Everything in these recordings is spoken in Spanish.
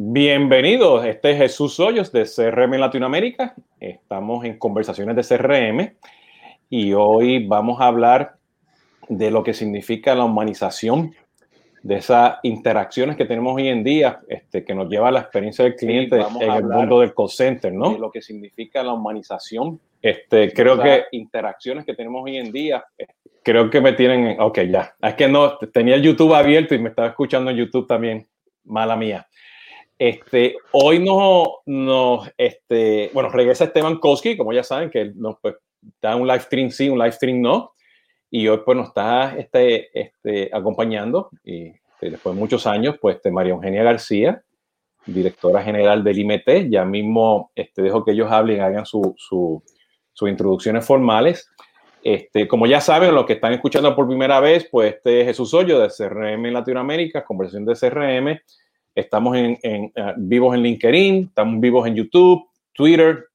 Bienvenidos, este es Jesús Hoyos de CRM Latinoamérica. Estamos en conversaciones de CRM y hoy vamos a hablar de lo que significa la humanización de esas interacciones que tenemos hoy en día, este, que nos lleva a la experiencia del cliente en el mundo del call center, ¿no? De lo que significa la humanización. Este, creo que interacciones que tenemos hoy en día, creo que me tienen, ok, ya. Es que no, tenía el YouTube abierto y me estaba escuchando en YouTube también, mala mía. Este, hoy no, no, este, bueno, regresa Esteban Koski, como ya saben, que nos pues, da un live stream sí, un live stream no y hoy pues nos está este, este, acompañando y este, después de muchos años pues este, María Eugenia García, directora general del IMT, ya mismo este, dejo que ellos hablen, hagan sus su, introducciones formales. Este, como ya saben, los que están escuchando por primera vez, pues este es Jesús Hoyo de CRM en Latinoamérica, conversación de CRM. Estamos en, eh, vivos en LinkedIn, estamos vivos en YouTube, Twitter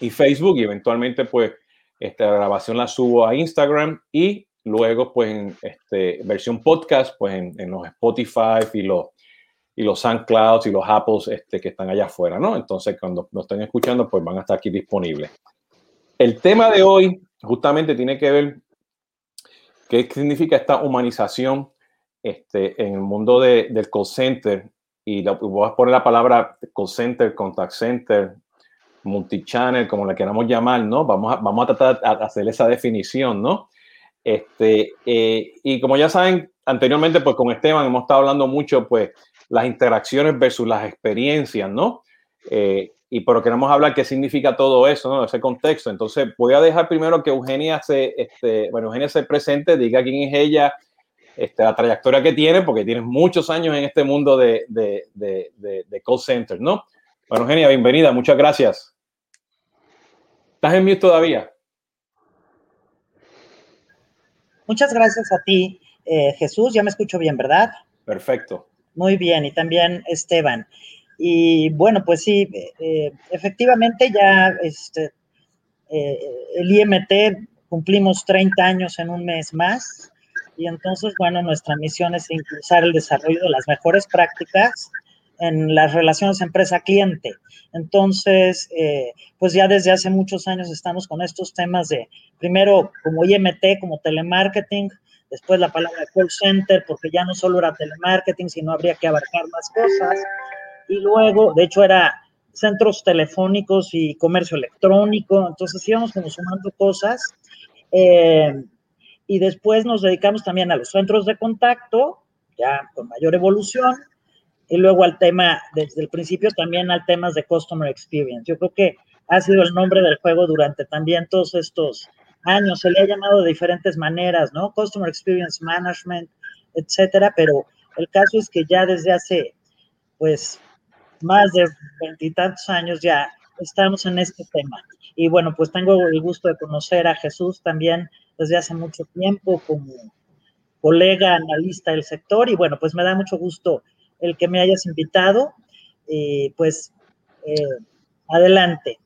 y Facebook y eventualmente pues esta grabación la subo a Instagram y luego, pues, en este, versión podcast, pues, en, los Spotify y los, y los SoundClouds y los Apples este, que están allá afuera, ¿no? Entonces, cuando nos estén escuchando, pues van a estar aquí disponibles. El tema de hoy justamente tiene que ver qué significa esta humanización este, en el mundo de, del call center. Y voy a poner la palabra call center, contact center, multichannel, como la queramos llamar, ¿no? Vamos a, vamos a tratar de hacer esa definición, ¿no? Este, eh, y como ya saben, anteriormente, pues con Esteban hemos estado hablando mucho, pues, las interacciones versus las experiencias, ¿no? Eh, y pero queremos hablar qué significa todo eso, ¿no? Ese contexto. Entonces, voy a dejar primero que Eugenia se, este, bueno, Eugenia se presente, diga quién es ella, este, la trayectoria que tiene, porque tiene muchos años en este mundo de, de, de, de call center, ¿no? Bueno, Eugenia, bienvenida, muchas gracias. ¿Estás en mute todavía? Muchas gracias a ti, eh, Jesús. Ya me escucho bien, ¿verdad? Perfecto. Muy bien, y también Esteban. Y bueno, pues sí, eh, efectivamente ya este, eh, el IMT cumplimos 30 años en un mes más. Y entonces, bueno, nuestra misión es impulsar el desarrollo de las mejores prácticas en las relaciones empresa-cliente. Entonces, eh, pues ya desde hace muchos años estamos con estos temas de, primero como IMT, como telemarketing, después la palabra call center, porque ya no solo era telemarketing, sino habría que abarcar más cosas. Y luego, de hecho, era centros telefónicos y comercio electrónico, entonces íbamos como sumando cosas. Eh, y después nos dedicamos también a los centros de contacto, ya con mayor evolución, y luego al tema, desde el principio también al temas de Customer Experience. Yo creo que ha sido el nombre del juego durante también todos estos años. Se le ha llamado de diferentes maneras, ¿no? Customer Experience Management, etcétera, pero el caso es que ya desde hace, pues, más de veintitantos años ya estamos en este tema. Y bueno, pues tengo el gusto de conocer a Jesús también desde hace mucho tiempo como colega analista del sector y bueno, pues me da mucho gusto el que me hayas invitado. y pues eh, adelante.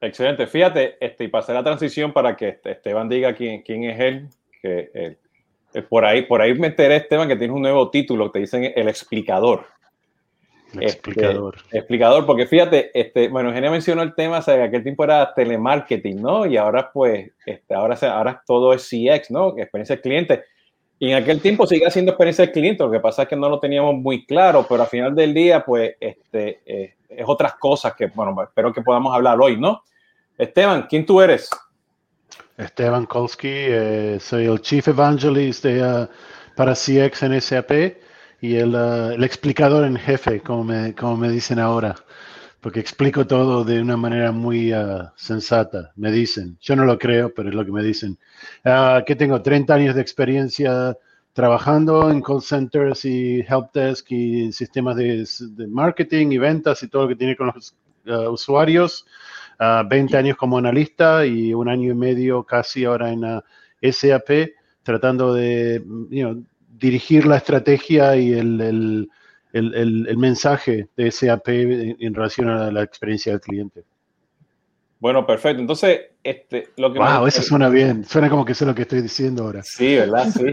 Excelente. Fíjate, este, y pasé la transición para que este, Esteban diga quién, quién es él. Que, eh, eh, por, ahí, por ahí me enteré, Esteban, que tiene un nuevo título, te dicen el explicador. El explicador. Este, explicador, porque fíjate, este, bueno, Eugenia mencionó el tema, o sea, aquel tiempo era telemarketing, ¿no? Y ahora pues, este, ahora, ahora todo es CX, ¿no? Experiencia del cliente. Y en aquel tiempo sigue haciendo experiencia del cliente, lo que pasa es que no lo teníamos muy claro, pero al final del día, pues, este, eh, es otras cosas que, bueno, espero que podamos hablar hoy, ¿no? Esteban, ¿quién tú eres? Esteban Kolsky, eh, soy el Chief Evangelist de, uh, para CX en SAP y el, uh, el, explicador en jefe, como me, como me dicen ahora porque explico todo de una manera muy uh, sensata, me dicen. Yo no lo creo, pero es lo que me dicen. Uh, que tengo 30 años de experiencia trabajando en call centers y help desk y sistemas de, de marketing y ventas y todo lo que tiene con los uh, usuarios. 20 años como analista y un año y medio casi ahora en SAP, tratando de dirigir la estrategia y el, el el, mensaje de SAP en, relación a la experiencia del cliente. Bueno, perfecto. Entonces, este, lo que... Wow, eso suena bien. Suena como que sé lo que estoy diciendo ahora. Sí, ¿verdad? Sí.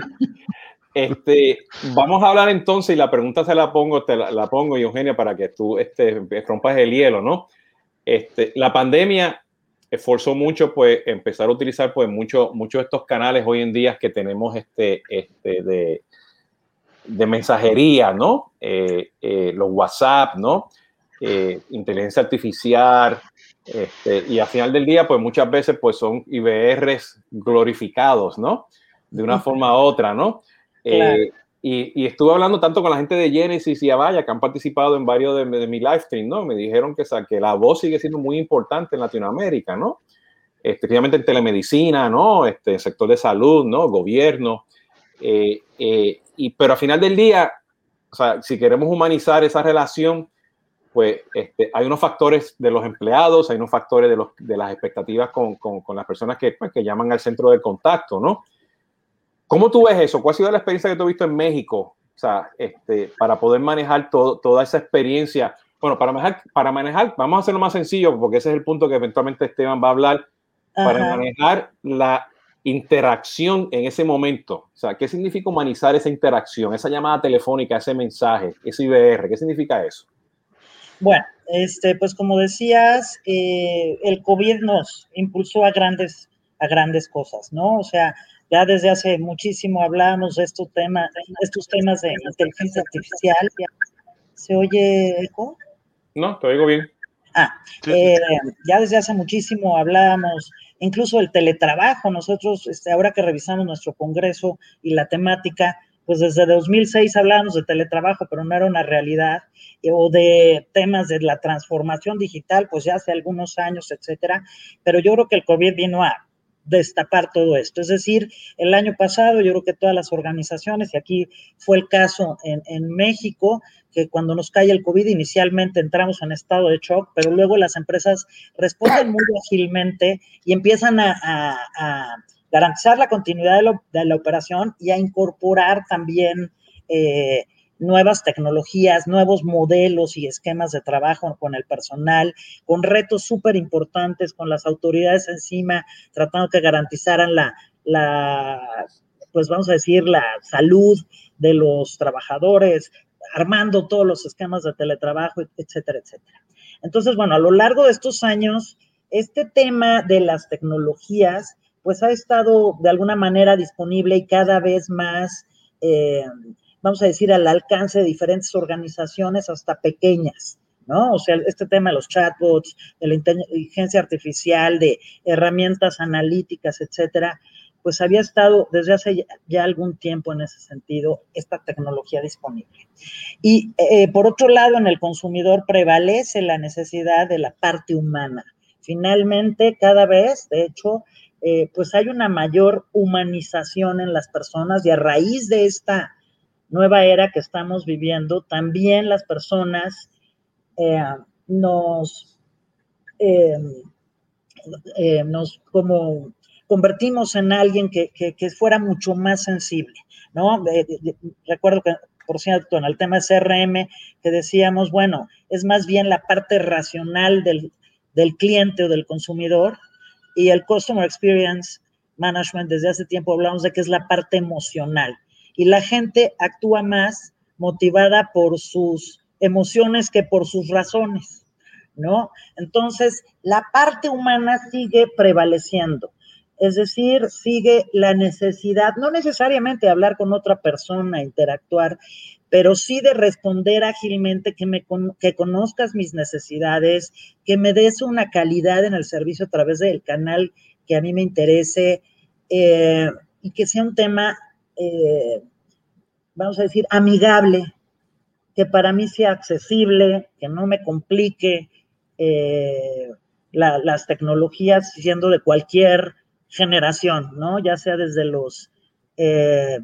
Este, vamos a hablar entonces, y la pregunta se la pongo, te la, pongo, Eugenia, para que tú este, rompas el hielo, ¿no? Este, la pandemia esforzó mucho, pues, empezar a utilizar, pues, muchos mucho de estos canales hoy en día que tenemos este, este de, de mensajería, ¿no? Eh, eh, los WhatsApp, ¿no? Eh, inteligencia artificial, este, y al final del día, pues muchas veces pues son IBRs glorificados, ¿no? De una forma u otra, ¿no? Y, estuve hablando tanto con la gente de Genesis y Avaya, que han participado en varios de, mi live stream, ¿no? Me dijeron que, que la voz sigue siendo muy importante en Latinoamérica, ¿no? Especialmente en telemedicina, ¿no? Este, sector de salud, ¿no? Gobierno. Eh, eh, y, pero al final del día, o sea, si queremos humanizar esa relación, pues este, hay unos factores de los empleados, hay unos factores de, los, de las expectativas con, con, con las personas que, pues, que llaman al centro de contacto, ¿no? ¿Cómo tú ves eso? ¿Cuál ha sido la experiencia que tú has visto en México? O sea, este, para poder manejar todo, toda esa experiencia. Bueno, para manejar, para manejar, vamos a hacerlo más sencillo, porque ese es el punto que eventualmente Esteban va a hablar, para manejar la interacción en ese momento. O sea, ¿qué significa humanizar esa interacción, esa llamada telefónica, ese mensaje, ese IBR? ¿Qué significa eso? Bueno, este, pues como decías, eh, el COVID nos impulsó a grandes, a grandes cosas, ¿no? O sea, ya desde hace muchísimo hablamos de estos temas, estos temas de inteligencia artificial. ¿Se oye eco? No, te oigo bien. Ah, eh, ya desde hace muchísimo hablábamos incluso del teletrabajo. Nosotros, este, ahora que revisamos nuestro congreso y la temática, pues desde 2006 hablábamos de teletrabajo, pero no era una realidad, o de temas de la transformación digital, pues ya hace algunos años, etcétera. Pero yo creo que el COVID vino a destapar todo esto. Es decir, el año pasado yo creo que todas las organizaciones, y aquí fue el caso en, México, que cuando nos cae el COVID inicialmente entramos en estado de shock, pero luego las empresas responden muy ágilmente y empiezan a, garantizar la continuidad de, la operación y a incorporar también eh, nuevas tecnologías, nuevos modelos y esquemas de trabajo con el personal, con retos súper importantes, con las autoridades encima, tratando que garantizaran la, la, pues vamos a decir, la salud de los trabajadores, armando todos los esquemas de teletrabajo, etcétera, etcétera. Entonces, bueno, a lo largo de estos años, este tema de las tecnologías, pues ha estado de alguna manera disponible y cada vez más eh, vamos a decir, al alcance de diferentes organizaciones hasta pequeñas, ¿no? O sea, este tema de los chatbots, de la inteligencia artificial, de herramientas analíticas, etcétera, pues había estado desde hace ya algún tiempo en ese sentido esta tecnología disponible. Y eh, por otro lado, en el consumidor prevalece la necesidad de la parte humana. Finalmente, cada vez, de hecho, eh, pues hay una mayor humanización en las personas y a raíz de esta nueva era que estamos viviendo, también las personas eh, nos, eh, eh, nos como convertimos en alguien que, fuera mucho más sensible, ¿no? recuerdo que, por cierto, en el tema de CRM, que decíamos, bueno, es más bien la parte racional del, del cliente o del consumidor y el Customer Experience Management, desde hace tiempo hablamos de que es la parte emocional y la gente actúa más motivada por sus emociones que por sus razones, ¿no? Entonces, la parte humana sigue prevaleciendo. Es decir, sigue la necesidad, no necesariamente hablar con otra persona, interactuar, pero sí de responder ágilmente, que, me, que conozcas mis necesidades, que me des una calidad en el servicio a través del canal que a mí me interese eh, y que sea un tema eh, vamos a decir, amigable, que para mí sea accesible, que no me complique eh, las tecnologías siendo de cualquier generación, ¿no? Ya sea desde los eh,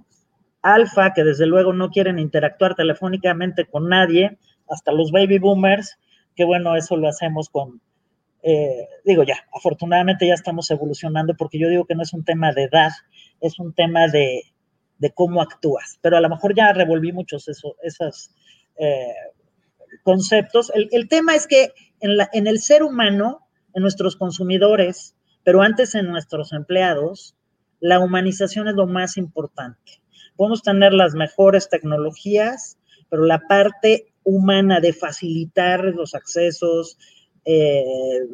alfa, que desde luego no quieren interactuar telefónicamente con nadie, hasta los baby boomers, que bueno, eso lo hacemos con, digo ya, afortunadamente ya estamos evolucionando porque yo digo que no es un tema de edad, es un tema de, de cómo actúas. Pero a lo mejor ya revolví muchos esos eh, conceptos. El, tema es que en, la, en el ser humano, en nuestros consumidores, pero antes en nuestros empleados, la humanización es lo más importante. podemos tener las mejores tecnologías, pero la parte humana de facilitar los accesos, eh,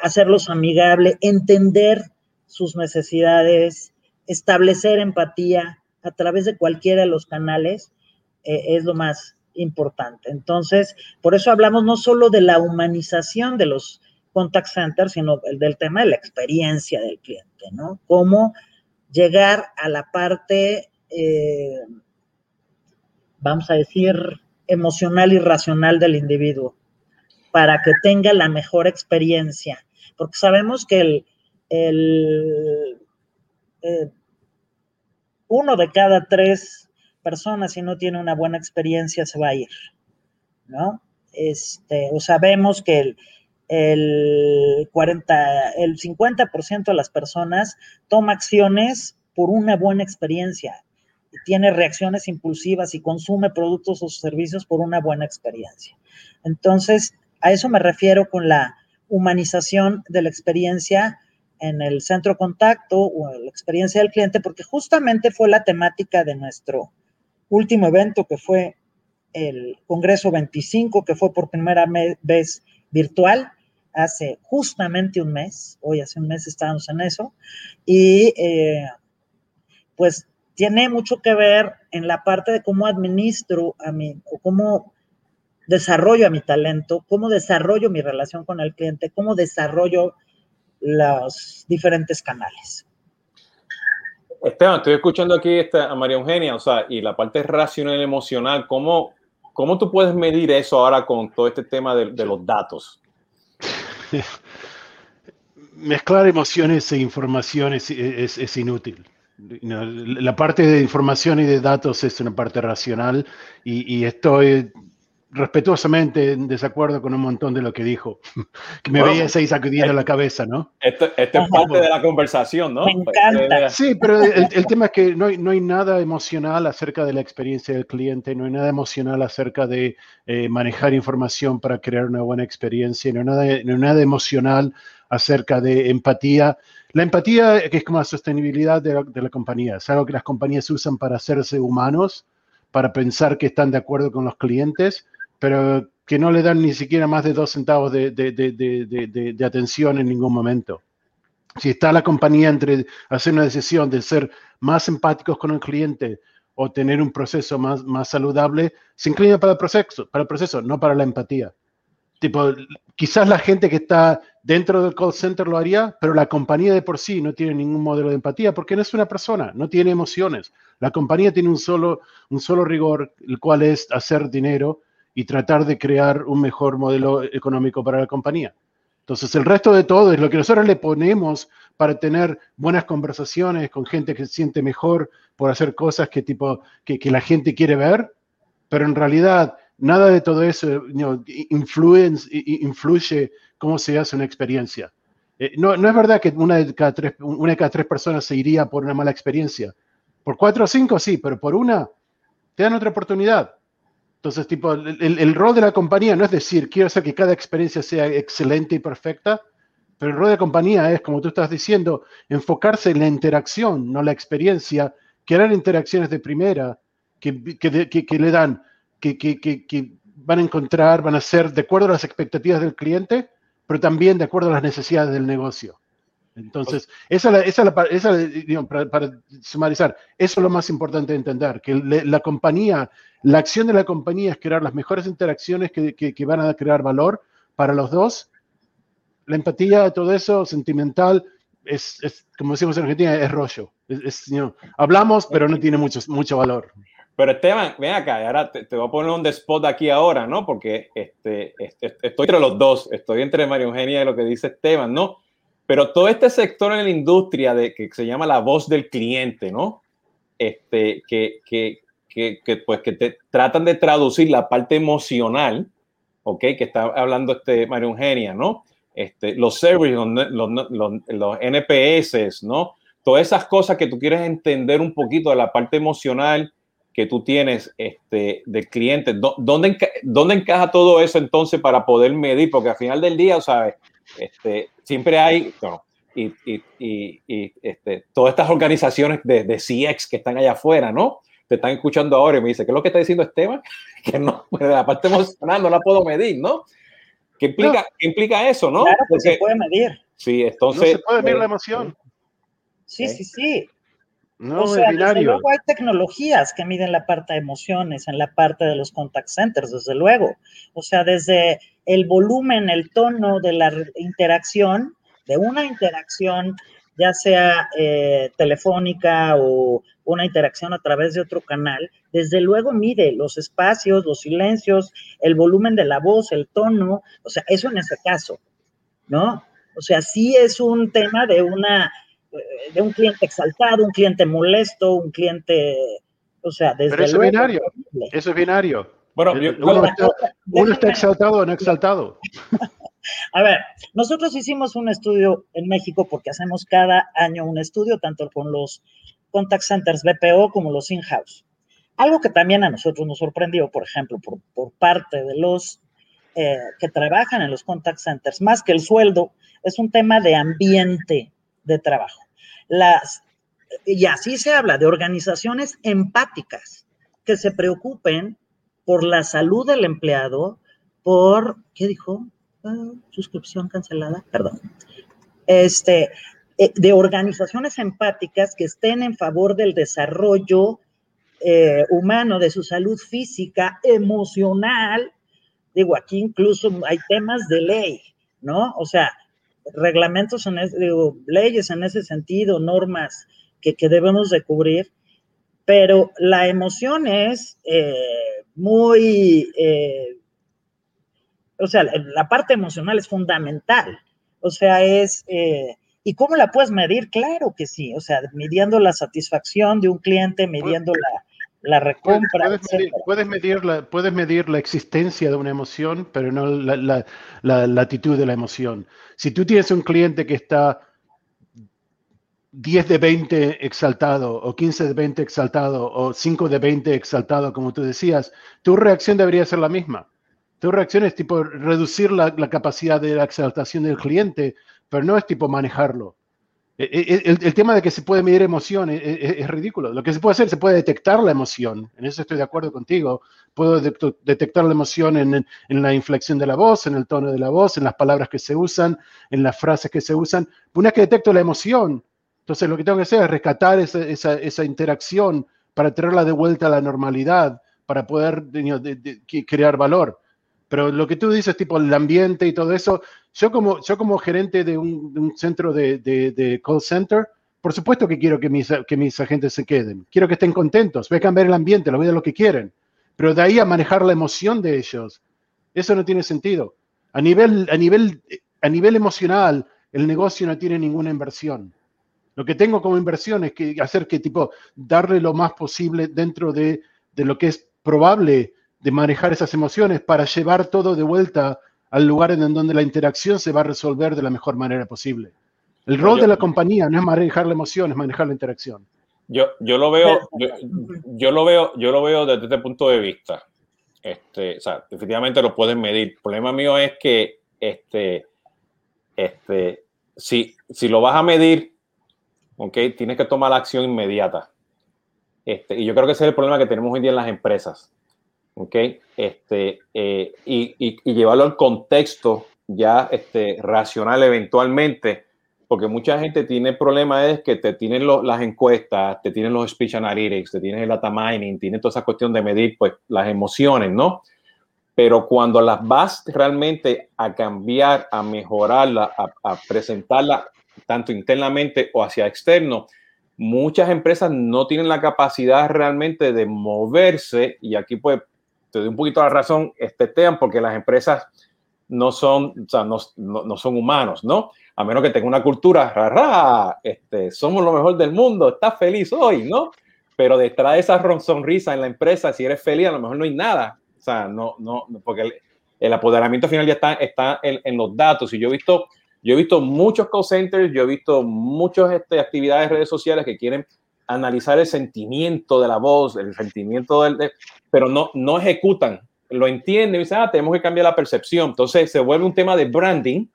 hacerlos amigables, entender sus necesidades, establecer empatía a través de cualquiera de los canales, eh, es lo más importante. Entonces, por eso hablamos no solo de la humanización de los contact centers, sino del tema de la experiencia del cliente, ¿no? Cómo llegar a la parte, eh, vamos a decir, emocional y racional del individuo para que tenga la mejor experiencia. Porque sabemos que el, eh, uno de cada tres personas, si no tiene una buena experiencia, se va a ir, ¿no? Este, o sabemos que el, el 40, el 50% de las personas toma acciones por una buena experiencia, tiene reacciones impulsivas y consume productos o servicios por una buena experiencia. Entonces, a eso me refiero con la humanización de la experiencia en el centro contacto o la experiencia del cliente, porque justamente fue la temática de nuestro último evento, que fue el Congreso 25, que fue por primera vez virtual, hace justamente un mes, hoy hace un mes estábamos en eso, y eh, pues tiene mucho que ver en la parte de cómo administro a mí, o cómo desarrollo a mi talento, cómo desarrollo mi relación con el cliente, cómo desarrollo los diferentes canales. Esteban, estoy escuchando aquí a María Eugenia, o sea, y la parte racional y emocional, ¿cómo, ¿cómo tú puedes medir eso ahora con todo este tema de, los datos? Mezclar emociones e información es, es inútil. La parte de información y de datos es una parte racional y, y estoy respetuosamente en desacuerdo con un montón de lo que dijo. que me veía seis sacudiendo la cabeza, ¿no? Esto, es parte de la conversación, ¿no? Me encanta. Sí, pero el, tema es que no hay, no hay, nada emocional acerca de la experiencia del cliente, no hay nada emocional acerca de eh, manejar información para crear una buena experiencia, no hay nada, no hay nada emocional acerca de empatía. La empatía, que es como la sostenibilidad de la, de la compañía, es algo que las compañías usan para hacerse humanos, para pensar que están de acuerdo con los clientes pero que no le dan ni siquiera más de dos centavos de, atención en ningún momento. Si está la compañía entre hacer una decisión de ser más empáticos con el cliente o tener un proceso más, más saludable, se inclina para el proceso, para el proceso, no para la empatía. Tipo, quizás la gente que está dentro del call center lo haría, pero la compañía de por sí no tiene ningún modelo de empatía porque no es una persona, no tiene emociones. La compañía tiene un solo, un solo rigor, el cual es hacer dinero y tratar de crear un mejor modelo económico para la compañía. Entonces, el resto de todo es lo que nosotros le ponemos para tener buenas conversaciones con gente que se siente mejor por hacer cosas que, tipo, que, la gente quiere ver, pero en realidad nada de todo eso influye, influye cómo se hace una experiencia. Eh, no, no, es verdad que una de, cada tres, una de cada tres personas se iría por una mala experiencia. Por cuatro o cinco sí, pero por una te dan otra oportunidad. Entonces, tipo, el, rol de la compañía no es decir, quiero hacer que cada experiencia sea excelente y perfecta, pero el rol de la compañía es, como tú estás diciendo, enfocarse en la interacción, no la experiencia, crear interacciones de primera que, le dan, que, van a encontrar, van a ser de acuerdo a las expectativas del cliente, pero también de acuerdo a las necesidades del negocio. Entonces, esa, esa, esa para, sumarizar, eso es lo más importante de entender, que la compañía, la acción de la compañía es crear las mejores interacciones que, que, van a crear valor para los dos. La empatía, todo eso, sentimental, es, es como decimos en Argentina, es rollo. Es, hablamos, pero no tiene mucho, mucho valor. Pero Esteban, ven acá, ahora te, voy a poner un spot aquí ahora, ¿no? Porque este, este, estoy entre los dos, estoy entre María Eugenia y lo que dice Esteban, ¿no? Pero todo este sector en la industria de, que se llama la voz del cliente, ¿no? Este, que, que, que, pues, que te tratan de traducir la parte emocional, ¿ok? Que está hablando este María Eugenia, ¿no? Este, los services, los, los, los, NPS, ¿no? Todas esas cosas que tú quieres entender un poquito de la parte emocional que tú tienes este, del cliente. ¿Dónde, ¿Dónde encaja todo eso entonces para poder medir? Porque al final del día, ¿sabes? Este, siempre hay, y, y, y, este, todas estas organizaciones de, de, CX que están allá afuera, ¿no? te están escuchando ahora y me dicen, ¿qué es lo que está diciendo Esteban? Que no, pues, la parte emocional no la puedo medir, ¿no? ¿Qué implica, implica eso, no? Claro que se puede medir. Sí, entonces. No se puede medir la emoción. Sí, sí, sí. No, o sea, desde luego hay tecnologías que miden la parte de emociones en la parte de los contact centers, desde luego. O sea, desde el volumen, el tono de la interacción, de una interacción, ya sea eh, telefónica o una interacción a través de otro canal, desde luego mide los espacios, los silencios, el volumen de la voz, el tono, o sea, eso en ese caso, ¿no? O sea, sí es un tema de una de un cliente exaltado, un cliente molesto, un cliente, o sea, desde Pero eso luego, es binario. Eso es binario. Bueno, yo- uno, está, uno está exaltado o no exaltado. A ver, nosotros hicimos un estudio en México porque hacemos cada año un estudio, tanto con los contact centers BPO como los in-house. Algo que también a nosotros nos sorprendió, por ejemplo, por, por parte de los eh, que trabajan en los contact centers, más que el sueldo, es un tema de ambiente de trabajo. Las, y así se habla de organizaciones empáticas que se preocupen por la salud del empleado, por, ¿qué dijo? Ah, suscripción cancelada, perdón. Este, eh, de organizaciones empáticas que estén en favor del desarrollo eh, humano, de su salud física, emocional. Digo, aquí incluso hay temas de ley, ¿no? O sea, reglamentos, en ese- digo, leyes en ese sentido, normas que, que debemos de cubrir, pero la emoción es eh, muy, eh, o sea, la, la parte emocional es fundamental, o sea, es, eh, ¿y cómo la puedes medir? Claro que sí, o sea, midiendo la satisfacción de un cliente, midiendo la, la Puedes, recompra, puedes medir, etcétera. puedes medir la, puedes medir la existencia de una emoción, pero no la, la, la latitud de la emoción. Si tú tienes un cliente que está 10 de 20 exaltado, o 15 de 20 exaltado, o 5 de 20 exaltado, como tú decías, tu reacción debería ser la misma. Tu reacción es tipo reducir la, la capacidad de la exaltación del cliente, pero no es tipo manejarlo. E- e- El, el tema de que se puede medir emoción es, ridículo. Lo que se puede hacer, se puede detectar la emoción. En eso estoy de acuerdo contigo. Puedo de- detectar la emoción en, en- la inflexión de la voz, en el tono de la voz, en las palabras que se usan, en las frases que se usan. Una vez que detecto la emoción, entonces lo que tengo que hacer es rescatar esa, esa- interacción para traerla de vuelta a la normalidad, para poder crear valor. Pero lo que tú dices, tipo el ambiente y todo eso, yo como, yo como gerente de un, centro de, call center, por supuesto que quiero que mis, que mis agentes se queden. Quiero que estén contentos. Voy a cambiar el ambiente, lo voy a lo que quieren. Pero de ahí a manejar la emoción de ellos, eso no tiene sentido. A nivel, a nivel, a nivel emocional, el negocio no tiene ninguna inversión. Lo que tengo como inversión es que hacer que tipo darle lo más posible dentro de, de lo que es probable de manejar esas emociones para llevar todo de vuelta al lugar en donde la interacción se va a resolver de la mejor manera posible. El rol Yo- de la compañía no es manejar la emoción, es manejar la interacción. Yo, yo lo veo, yo, yo lo veo, yo lo veo desde este punto de vista. Este, o sea, definitivamente lo pueden medir. El problema mío es que este, este, si, si lo vas a medir, ok, tienes que tomar la acción inmediata. Este, y yo creo que ese es el problema que tenemos hoy en día en las empresas. ¿Ok? Este, eh, y, y- y llevarlo al contexto ya este, racional eventualmente, porque mucha gente tiene problemas es que te tienen lo- las encuestas, te tienen los speech analytics, te tienen el data mining, tienen toda esa cuestión de medir pues, las emociones, ¿no? Pero cuando las vas realmente a cambiar, a mejorarla, a, a presentarla tanto internamente o hacia externo, muchas empresas no tienen la capacidad realmente de moverse y aquí pues te doy un poquito la razón, este Tean, porque las empresas no son, o sea, no, no, no son humanos, ¿no? A menos que tenga una cultura, rara, este, somos lo mejor del mundo, estás feliz hoy, ¿no? Pero detrás de esa sonrisa en la empresa, si eres feliz, a lo mejor no hay nada. O sea, no, no, porque el, el apoderamiento final ya está, está en, en los datos. Y yo he visto, yo he visto muchos call centers, yo he visto muchas este, actividades de redes sociales que quieren analizar el sentimiento de la voz, el sentimiento del, de- pero no, no ejecutan, lo entienden y dicen, ah, tenemos que cambiar la percepción. Entonces se vuelve un tema de branding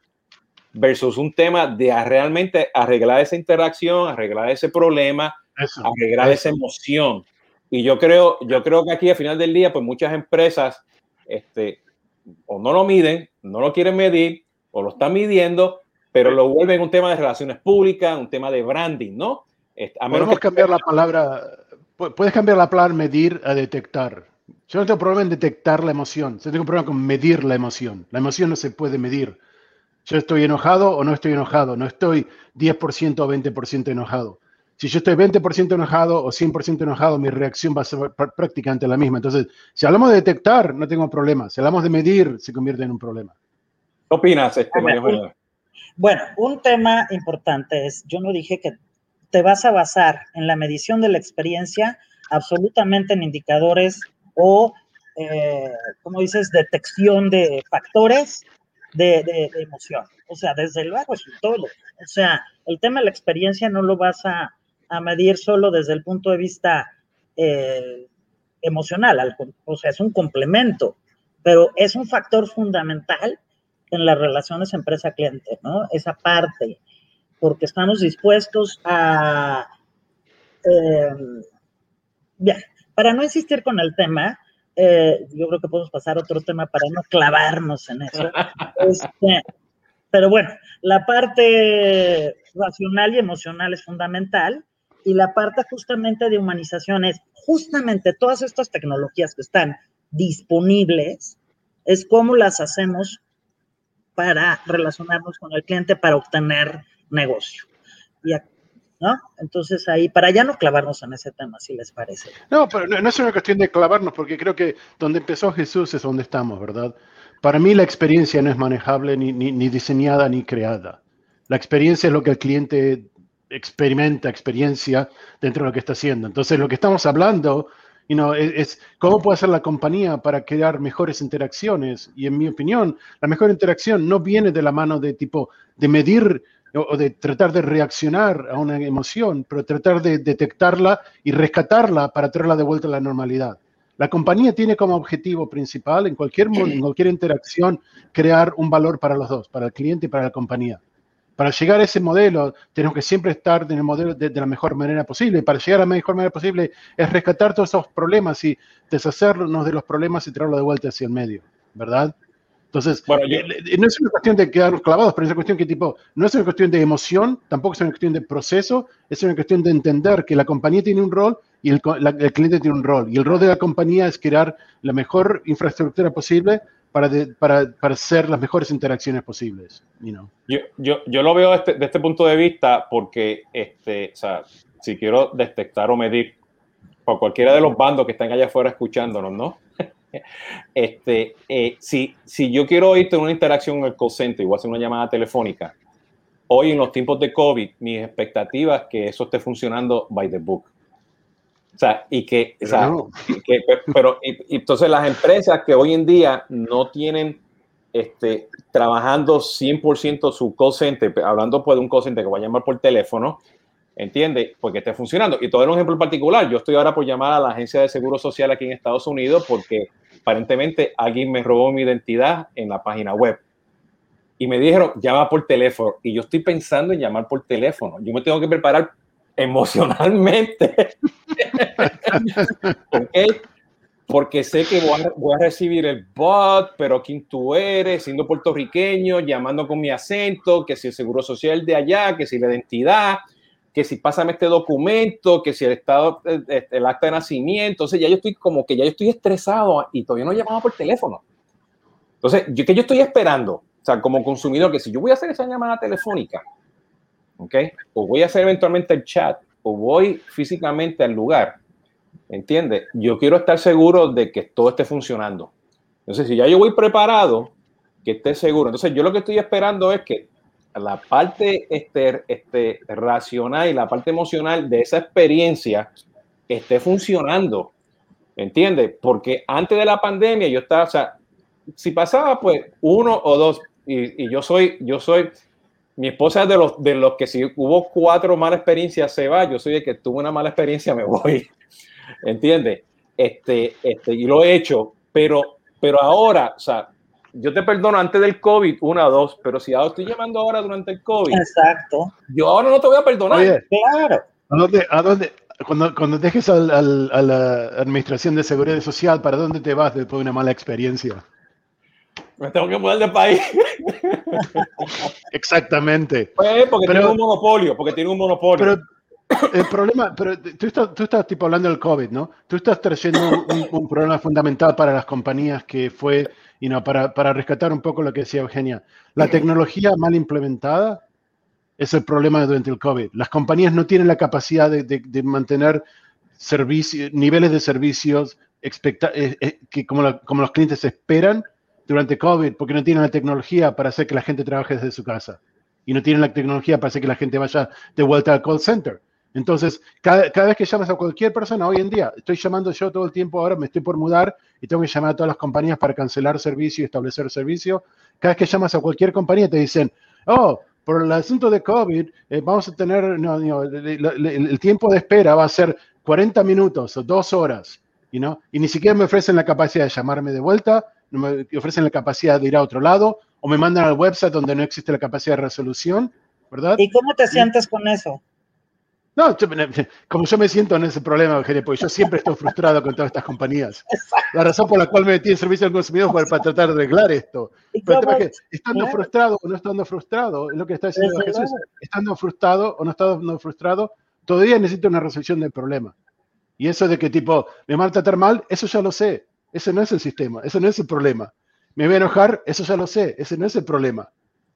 versus un tema de realmente arreglar esa interacción, arreglar ese problema, Eso, arreglar eso. esa emoción. Y yo creo, yo creo que aquí al final del día, pues muchas empresas este, o no lo miden, no lo quieren medir, o lo están midiendo, pero lo vuelven un tema de relaciones públicas, un tema de branding, ¿no? A menos Podemos cambiar la palabra, puedes cambiar la palabra medir a detectar. Yo no tengo problema en detectar la emoción, yo tengo problema con medir la emoción. La emoción no se puede medir. Yo estoy enojado o no estoy enojado, no estoy 10% o 20% enojado. Si yo estoy 20% enojado o 100% enojado, mi reacción va a ser prácticamente la misma. Entonces, si hablamos de detectar, no tengo problema. Si hablamos de medir, se convierte en un problema. ¿Qué opinas, este, Bueno, un tema importante es, yo no dije que te vas a basar en la medición de la experiencia absolutamente en indicadores o, eh, como dices, detección de factores de, emoción. O sea, desde luego es todo. O sea, el tema de la experiencia no lo vas a, medir solo desde el punto de vista eh, emocional, o sea, es un complemento, pero es un factor fundamental en las relaciones empresa-cliente, ¿no? Esa parte, porque estamos dispuestos a... Eh, para no insistir con el tema, eh, yo creo que podemos pasar a otro tema para no clavarnos en eso. Este, pero bueno, la parte racional y emocional es fundamental y la parte justamente de humanización es justamente todas estas tecnologías que están disponibles, es cómo las hacemos para relacionarnos con el cliente para obtener negocio. Y ¿no? Entonces ahí, para ya no clavarnos en ese tema, si les parece. No, pero no, es una cuestión de clavarnos, porque creo que donde empezó Jesús es donde estamos, ¿verdad? Para mí la experiencia no es manejable ni, ni, diseñada ni creada. La experiencia es lo que el cliente experimenta, experiencia dentro de lo que está haciendo. Entonces lo que estamos hablando you know, es, es, cómo puede hacer la compañía para crear mejores interacciones. Y en mi opinión, la mejor interacción no viene de la mano de tipo de medir o de tratar de reaccionar a una emoción, pero tratar de detectarla y rescatarla para traerla de vuelta a la normalidad. La compañía tiene como objetivo principal en cualquier, en cualquier interacción crear un valor para los dos, para el cliente y para la compañía. Para llegar a ese modelo, tenemos que siempre estar en el modelo de, de, la mejor manera posible. Para llegar a la mejor manera posible es rescatar todos esos problemas y deshacernos de los problemas y traerlo de vuelta hacia el medio, ¿verdad? Entonces, eh, eh, no es una cuestión de quedarnos clavados, pero es una cuestión que tipo, no es una cuestión de emoción, tampoco es una cuestión de proceso, es una cuestión de entender que la compañía tiene un rol y el, cliente tiene un rol. Y el rol de la compañía es crear la mejor infraestructura posible para, para, para hacer las mejores interacciones posibles. yo, yo, yo, lo veo desde este, este punto de vista porque, este, o sea, si quiero detectar o medir por cualquiera de los bandos que están allá afuera escuchándonos, ¿no? este, eh, si, si yo quiero ir tener una interacción en el call center, igual hacer una llamada telefónica, hoy en los tiempos de COVID, mis expectativas es que eso esté funcionando by the book. O sea, y que, o sea, pero, entonces las empresas que hoy en día no tienen este, trabajando 100% su call center, hablando pues de un call center que va a llamar por teléfono, ¿entiende? Porque esté funcionando. Y todo un ejemplo particular, yo estoy ahora por llamar a la agencia de seguro social aquí en Estados Unidos porque aparentemente alguien me robó mi identidad en la página web. Y me dijeron, llama por teléfono. Y yo estoy pensando en llamar por teléfono. Yo me tengo que preparar emocionalmente. Porque sé que voy a, voy a, recibir el bot, pero quién tú eres, siendo puertorriqueño, llamando con mi acento, que si el seguro social de allá, que si la identidad, que si pásame este documento, que si el estado, el, acta de nacimiento, entonces ya yo estoy como que ya yo estoy estresado y todavía no llamaba por teléfono. Entonces, yo que yo estoy esperando, o sea, como consumidor, que si yo voy a hacer esa llamada telefónica, ¿ok? O voy a hacer eventualmente el chat, o voy físicamente al lugar, ¿entiendes? Yo quiero estar seguro de que todo esté funcionando. Entonces, si ya yo voy preparado, que esté seguro. Entonces, yo lo que estoy esperando es que la parte este, este, racional y la parte emocional de esa experiencia esté funcionando. ¿Entiendes? Porque antes de la pandemia yo estaba, o sea, si pasaba pues uno o dos, y, yo soy, yo soy, mi esposa es de los, de los que si hubo cuatro malas experiencias se va, yo soy el que tuvo una mala experiencia, me voy. ¿Entiendes? Este, este, y lo he hecho, pero, pero ahora, o sea, yo te perdono antes del COVID, una o dos, pero si ahora estoy llamando ahora durante el COVID, exacto. Yo ahora no te voy a perdonar. Oye, claro. ¿A dónde, a, dónde, cuando, cuando dejes a la Administración de Seguridad Social, ¿para dónde te vas después de una mala experiencia? Me tengo que mudar de país. Exactamente. Pues porque tiene un monopolio, porque tiene un monopolio. Pero el problema, pero tú estás, tú estás tipo hablando del COVID, ¿no? Tú estás trayendo un, problema fundamental para las compañías que fue, y no, para, para rescatar un poco lo que decía Eugenia. La tecnología mal implementada es el problema durante el COVID. Las compañías no tienen la capacidad de, mantener niveles de servicios eh, eh, que como, los clientes esperan durante COVID, porque no tienen la tecnología para hacer que la gente trabaje desde su casa. Y no tienen la tecnología para hacer que la gente vaya de vuelta al call center. Entonces, cada, cada, vez que llamas a cualquier persona, hoy en día, estoy llamando yo todo el tiempo, ahora me estoy por mudar y tengo que llamar a todas las compañías para cancelar servicio y establecer servicio. Cada vez que llamas a cualquier compañía te dicen, oh, por el asunto de COVID, eh, vamos a tener, el, tiempo de espera va a ser 40 minutos o dos horas, y ¿no? y ni siquiera me ofrecen la capacidad de llamarme de vuelta, no me ofrecen la capacidad de ir a otro lado, o me mandan al website donde no existe la capacidad de resolución, ¿verdad? ¿Y cómo te sientes con eso? No, como yo me siento en ese problema, Eugenia, porque yo siempre estoy frustrado con todas estas compañías. La razón por la cual me metí en servicio al consumidor fue para tratar de arreglar esto. Pero el tema es que, estando frustrado o no estando frustrado, es lo que está diciendo Jesús, estando frustrado o no estando frustrado, todavía necesito una resolución del problema. Y eso de que tipo, me van a tratar mal, eso ya lo sé. Ese no es el sistema, eso no es el problema. Me voy a enojar, eso ya lo sé, ese no es el problema.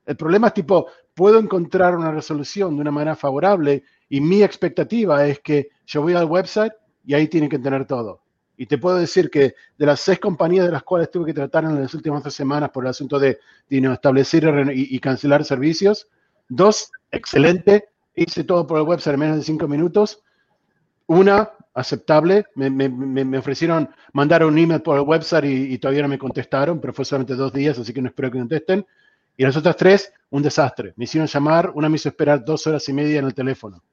El problema es tipo, puedo encontrar una resolución de una manera favorable y mi expectativa es que yo voy al website y ahí tienen que tener todo. Y te puedo decir que de las seis compañías de las cuales tuve que tratar en las últimas dos semanas por el asunto de, establecer y, cancelar servicios, dos, excelente, hice todo por el website en menos de cinco minutos. Una, aceptable, me, ofrecieron mandar un email por el website y, y, todavía no me contestaron, pero fue solamente dos días, así que no espero que contesten. Y las otras tres, un desastre. Me hicieron llamar, una me hizo esperar dos horas y media en el teléfono.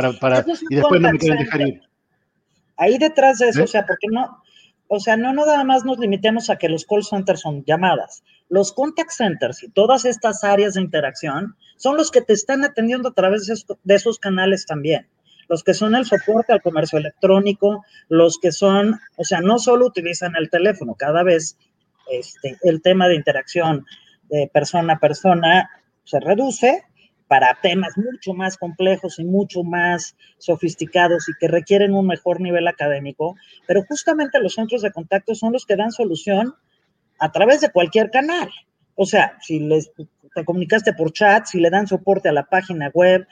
Para, para, y después no me quieren dejar ir. Ahí detrás de eso, ¿Eh? o sea, porque no, o sea, no, no nada más nos limitemos a que los call centers son llamadas. Los contact centers y todas estas áreas de interacción son los que te están atendiendo a través de esos, canales también. Los que son el soporte al comercio electrónico, los que son, o sea, no solo utilizan el teléfono, cada vez este, el tema de interacción de persona a persona se reduce para temas mucho más complejos y mucho más sofisticados y que requieren un mejor nivel académico, pero justamente los centros de contacto son los que dan solución a través de cualquier canal. O sea, si les, te comunicaste por chat, si le dan soporte a la página web,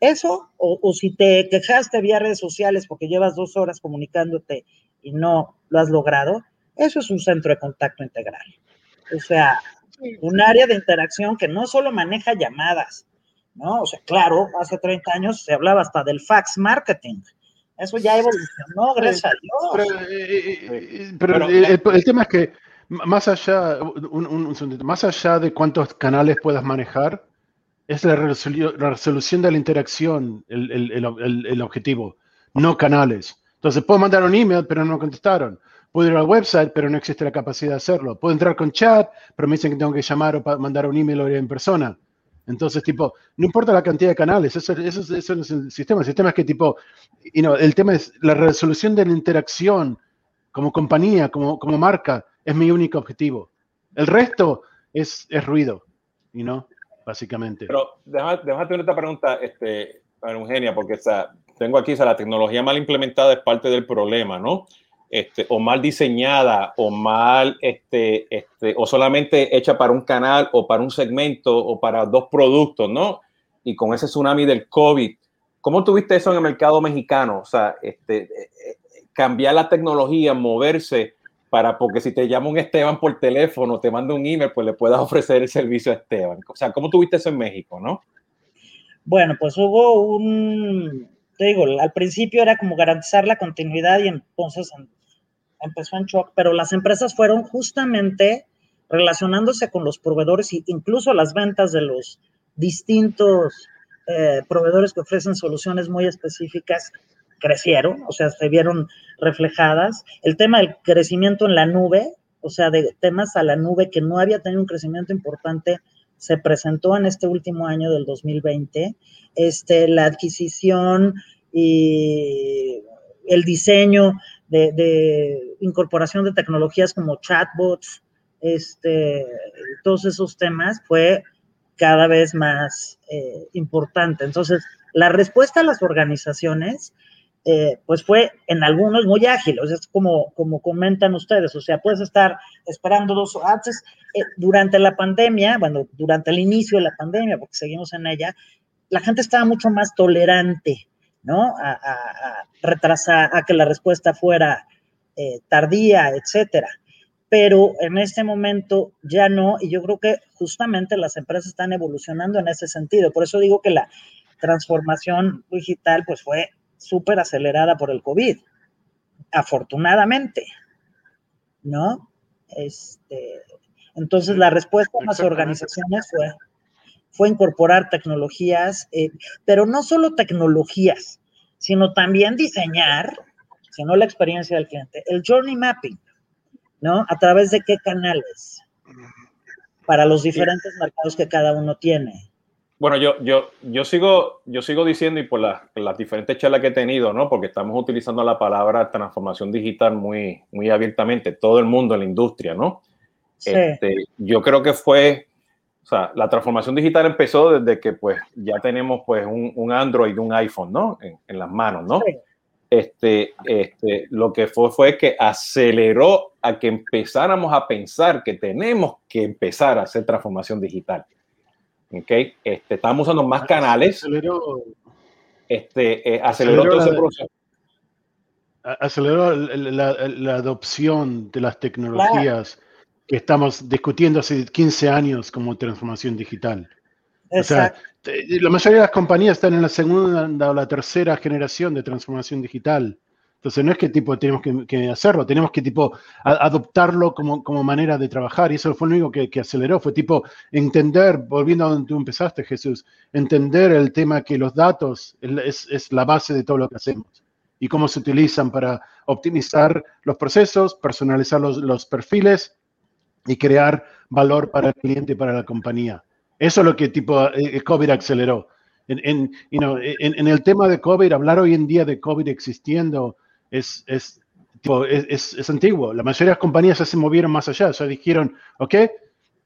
eso, o, o si te quejaste vía redes sociales porque llevas dos horas comunicándote y no lo has logrado, eso es un centro de contacto integral. O sea, un área de interacción que no solo maneja llamadas, ¿no? O sea, claro, hace 30 años se hablaba hasta del fax marketing. Eso ya evolucionó, gracias a Dios. Pero, eh, eh, el, tema es que más allá, más allá de cuántos canales puedas manejar, es la, resolución de la interacción el, objetivo, no canales. Entonces, puedo mandar un email, pero no contestaron. Puedo ir al website, pero no existe la capacidad de hacerlo. Puedo entrar con chat, pero me dicen que tengo que llamar o mandar un email o ir en persona. Entonces, tipo, no importa la cantidad de canales, eso, eso, es el sistema. El sistema es que, tipo, y no, el tema es la resolución de la interacción como compañía, como, como marca, es mi único objetivo. El resto es, es ruido, y no, básicamente. Pero déjame, déjame tener esta pregunta, este, Eugenia, porque o sea, tengo aquí, o sea, la tecnología mal implementada es parte del problema, ¿no? Este, o mal diseñada o mal, este, este, o solamente hecha para un canal o para un segmento o para dos productos, ¿no? Y con ese tsunami del COVID, ¿cómo tuviste eso en el mercado mexicano? O sea, este, eh, eh, cambiar la tecnología, moverse para, porque si te llama un Esteban por teléfono, te manda un email, pues le puedas ofrecer el servicio a Esteban. O sea, ¿cómo tuviste eso en México, no? Bueno, pues hubo un, te digo, al principio era como garantizar la continuidad y entonces empezó en shock, pero las empresas fueron justamente relacionándose con los proveedores e incluso las ventas de los distintos eh, proveedores que ofrecen soluciones muy específicas crecieron, o sea, se vieron reflejadas. El tema del crecimiento en la nube, o sea, de temas a la nube que no había tenido un crecimiento importante, se presentó en este último año del 2020. Este, la adquisición y el diseño de, incorporación de tecnologías como chatbots, este, todos esos temas fue cada vez más eh, importante. Entonces, la respuesta a las organizaciones, eh, pues fue en algunos muy ágil, o sea, es como, como comentan ustedes, o sea, puedes estar esperando dos, antes, eh, durante la pandemia, bueno, durante el inicio de la pandemia, porque seguimos en ella, la gente estaba mucho más tolerante, ¿no? A, retrasar, a que la respuesta fuera eh, tardía, etcétera. Pero en este momento ya no, y yo creo que justamente las empresas están evolucionando en ese sentido. Por eso digo que la transformación digital pues fue súper acelerada por el COVID, afortunadamente, ¿no? Este, entonces la respuesta de las organizaciones fue fue incorporar tecnologías, eh, pero no solo tecnologías, sino también diseñar, sino la experiencia del cliente, el journey mapping, ¿no? A través de qué canales para los diferentes mercados que cada uno tiene. Bueno, yo, yo, yo, sigo, yo sigo diciendo, y por las diferentes charlas que he tenido, ¿no? Porque estamos utilizando la palabra transformación digital muy, muy abiertamente, todo el mundo en la industria, ¿no? Sí. Este, yo creo que fue o sea, la transformación digital empezó desde que pues ya tenemos pues un, un Android, un iPhone, ¿no? En, en las manos, ¿no? Este, este, lo que fue fue que aceleró a que empezáramos a pensar que tenemos que empezar a hacer transformación digital. ¿Ok? Este, estamos usando más canales. Aceleró, este, eh, aceleró, aceleró, todo ese proceso. Aceleró la, la, la, adopción de las tecnologías. Que estamos discutiendo hace 15 años como transformación digital. O sea, la mayoría de las compañías están en la segunda o la tercera generación de transformación digital. Entonces no es que tipo tenemos que, hacerlo, tenemos que tipo adoptarlo como, como, manera de trabajar. Y eso fue lo único que, que, aceleró, fue tipo entender, volviendo a donde tú empezaste, Jesús, entender el tema que los datos es, es la base de todo lo que hacemos y cómo se utilizan para optimizar los procesos, personalizar los, los perfiles y crear valor para el cliente y para la compañía. Eso es lo que tipo eh, COVID aceleró. En, en, en, el tema de COVID, hablar hoy en día de COVID existiendo es, es, es, es, antiguo. La mayoría de las compañías ya se movieron más allá. Sea, dijeron, ok,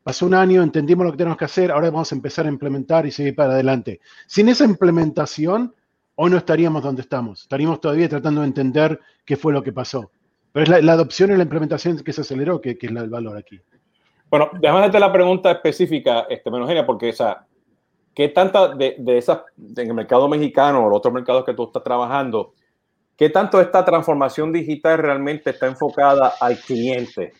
pasó un año, entendimos lo que tenemos que hacer, ahora vamos a empezar a implementar y seguir para adelante. Sin esa implementación, hoy no estaríamos donde estamos. Estaríamos todavía tratando de entender qué fue lo que pasó. Pero es la, adopción y la implementación que se aceleró que, que es el valor aquí. Bueno, déjame hacerte la pregunta específica, este, Menogenia, porque esa, ¿qué tanta de, de esas, en el mercado mexicano o los otros mercados que tú estás trabajando, qué tanto esta transformación digital realmente está enfocada al cliente?